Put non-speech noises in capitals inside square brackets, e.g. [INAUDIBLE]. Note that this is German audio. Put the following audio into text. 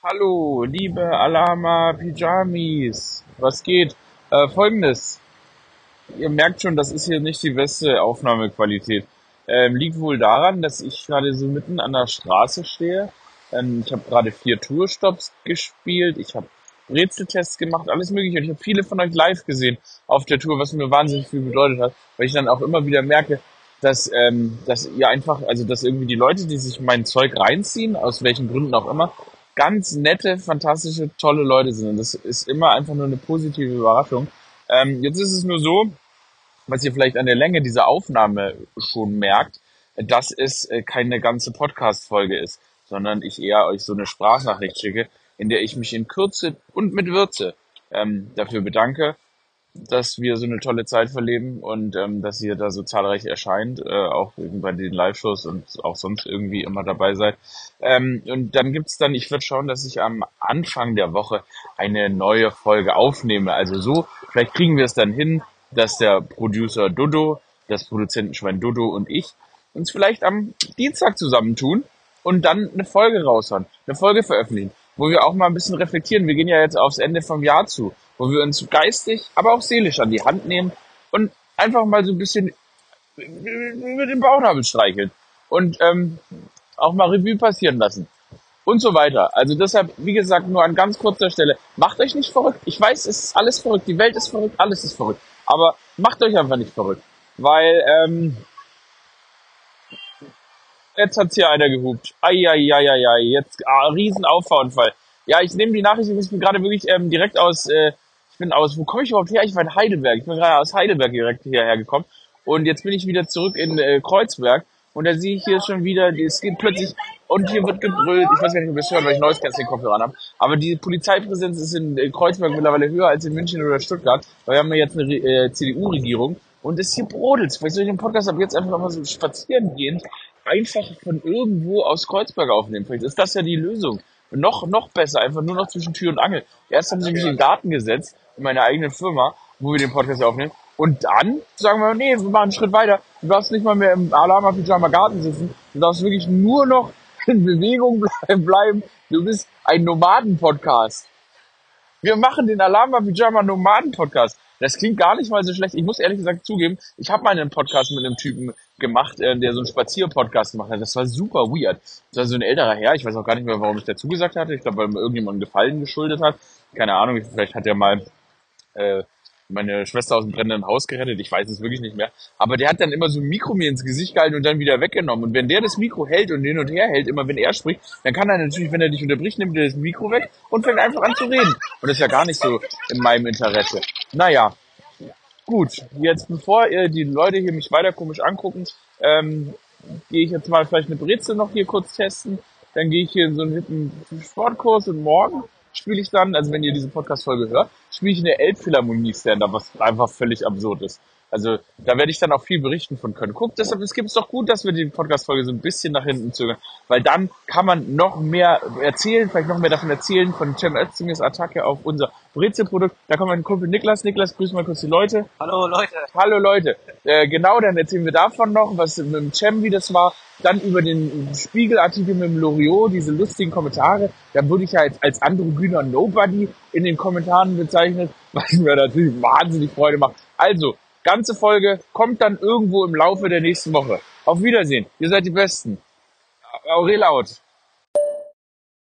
Hallo, liebe Alama Pyjamis. Was geht? Äh, Folgendes. Ihr merkt schon, das ist hier nicht die beste Aufnahmequalität. Ähm, liegt wohl daran, dass ich gerade so mitten an der Straße stehe. Ähm, ich habe gerade vier Tourstops gespielt. Ich habe Rätseltests gemacht, alles mögliche. Und ich habe viele von euch live gesehen auf der Tour, was mir wahnsinnig viel bedeutet hat, weil ich dann auch immer wieder merke, dass, ähm, dass ihr einfach, also dass irgendwie die Leute, die sich mein Zeug reinziehen, aus welchen Gründen auch immer, ganz nette, fantastische, tolle Leute sind. Und das ist immer einfach nur eine positive Überraschung. Ähm, jetzt ist es nur so, was ihr vielleicht an der Länge dieser Aufnahme schon merkt, dass es äh, keine ganze Podcast-Folge ist, sondern ich eher euch so eine Sprachnachricht schicke, in der ich mich in Kürze und mit Würze ähm, dafür bedanke, dass wir so eine tolle Zeit verleben und ähm, dass ihr da so zahlreich erscheint, äh, auch bei den Live-Shows und auch sonst irgendwie immer dabei seid. Ähm, und dann gibt's dann, ich würde schauen, dass ich am Anfang der Woche eine neue Folge aufnehme. Also so, vielleicht kriegen wir es dann hin, dass der Producer Dodo, das Produzentenschwein Dodo und ich uns vielleicht am Dienstag zusammentun und dann eine Folge raushauen, eine Folge veröffentlichen, wo wir auch mal ein bisschen reflektieren. Wir gehen ja jetzt aufs Ende vom Jahr zu wo wir uns geistig, aber auch seelisch an die Hand nehmen und einfach mal so ein bisschen mit dem Bauchnabel streicheln und ähm, auch mal Revue passieren lassen und so weiter. Also deshalb, wie gesagt, nur an ganz kurzer Stelle, macht euch nicht verrückt. Ich weiß, es ist alles verrückt, die Welt ist verrückt, alles ist verrückt. Aber macht euch einfach nicht verrückt, weil ähm, jetzt hat's hier einer gehupt. Eieieiei, jetzt ah, Riesenauffahrunfall. Ja, ich nehme die Nachricht, ich bin gerade wirklich ähm, direkt aus äh, ich bin aus, wo komme ich überhaupt her? Ich war in Heidelberg. Ich bin gerade aus Heidelberg direkt hierher gekommen. Und jetzt bin ich wieder zurück in äh, Kreuzberg. Und da sehe ich hier schon wieder, es geht plötzlich, und hier wird gebrüllt. Ich weiß gar nicht, ob ihr es hört, weil ich neues den Kopfhörer habe. Aber die Polizeipräsenz ist in äh, Kreuzberg mittlerweile höher als in München oder Stuttgart. Weil wir haben ja jetzt eine äh, CDU-Regierung. Und es hier brodelt. Vielleicht soll ich den Podcast ab jetzt einfach mal so spazieren gehen. Einfach von irgendwo aus Kreuzberg aufnehmen. Vielleicht ist das ja die Lösung. Noch, noch besser, einfach nur noch zwischen Tür und Angel. Erst haben sie mich in den Garten gesetzt in meiner eigenen Firma, wo wir den Podcast aufnehmen. Und dann sagen wir, nee, wir machen einen Schritt weiter. Du darfst nicht mal mehr im Alama Pyjama Garten sitzen. Du darfst wirklich nur noch [LAUGHS] in Bewegung bleiben. Du bist ein Nomaden-Podcast. Wir machen den Alama Pyjama Nomaden Podcast. Das klingt gar nicht mal so schlecht. Ich muss ehrlich gesagt zugeben, ich habe mal einen Podcast mit einem Typen gemacht, äh, der so einen Spazier-Podcast gemacht hat. Das war super weird. Das war so ein älterer Herr. Ich weiß auch gar nicht mehr, warum ich dazu gesagt hatte. Ich glaube, weil mir irgendjemand Gefallen geschuldet hat. Keine Ahnung. Vielleicht hat er mal äh, meine Schwester aus dem brennenden Haus gerettet, ich weiß es wirklich nicht mehr. Aber der hat dann immer so ein Mikro mir ins Gesicht gehalten und dann wieder weggenommen. Und wenn der das Mikro hält und hin und her hält, immer wenn er spricht, dann kann er natürlich, wenn er dich unterbricht, nimmt er das Mikro weg und fängt einfach an zu reden. Und das ist ja gar nicht so in meinem Interesse. Naja, gut. Jetzt bevor äh, die Leute hier mich weiter komisch angucken, ähm, gehe ich jetzt mal vielleicht eine Brezel noch hier kurz testen. Dann gehe ich hier in so einen Sportkurs und morgen spiele ich dann, also wenn ihr diese Podcast-Folge hört, spiele ich in der Elbphilharmonie-Stand-up, was einfach völlig absurd ist. Also da werde ich dann auch viel berichten von können. Guckt, deshalb es gibt es doch gut, dass wir die Podcast-Folge so ein bisschen nach hinten zögern, weil dann kann man noch mehr erzählen, vielleicht noch mehr davon erzählen, von Cem Ötzingers Attacke auf unser Brezelprodukt. Da kommt mein Kumpel Niklas. Niklas, grüß mal kurz die Leute. Hallo Leute. Hallo Leute. Äh, genau, dann erzählen wir davon noch, was mit dem Cem, wie das war. Dann über den Spiegelartikel mit dem Loriot, diese lustigen Kommentare. Da wurde ich ja als, als androgyner Nobody in den Kommentaren bezeichnet, [LAUGHS] was mir natürlich wahnsinnig Freude macht. Also, Ganze Folge kommt dann irgendwo im Laufe der nächsten Woche. Auf Wiedersehen. Ihr seid die Besten. Aurel out.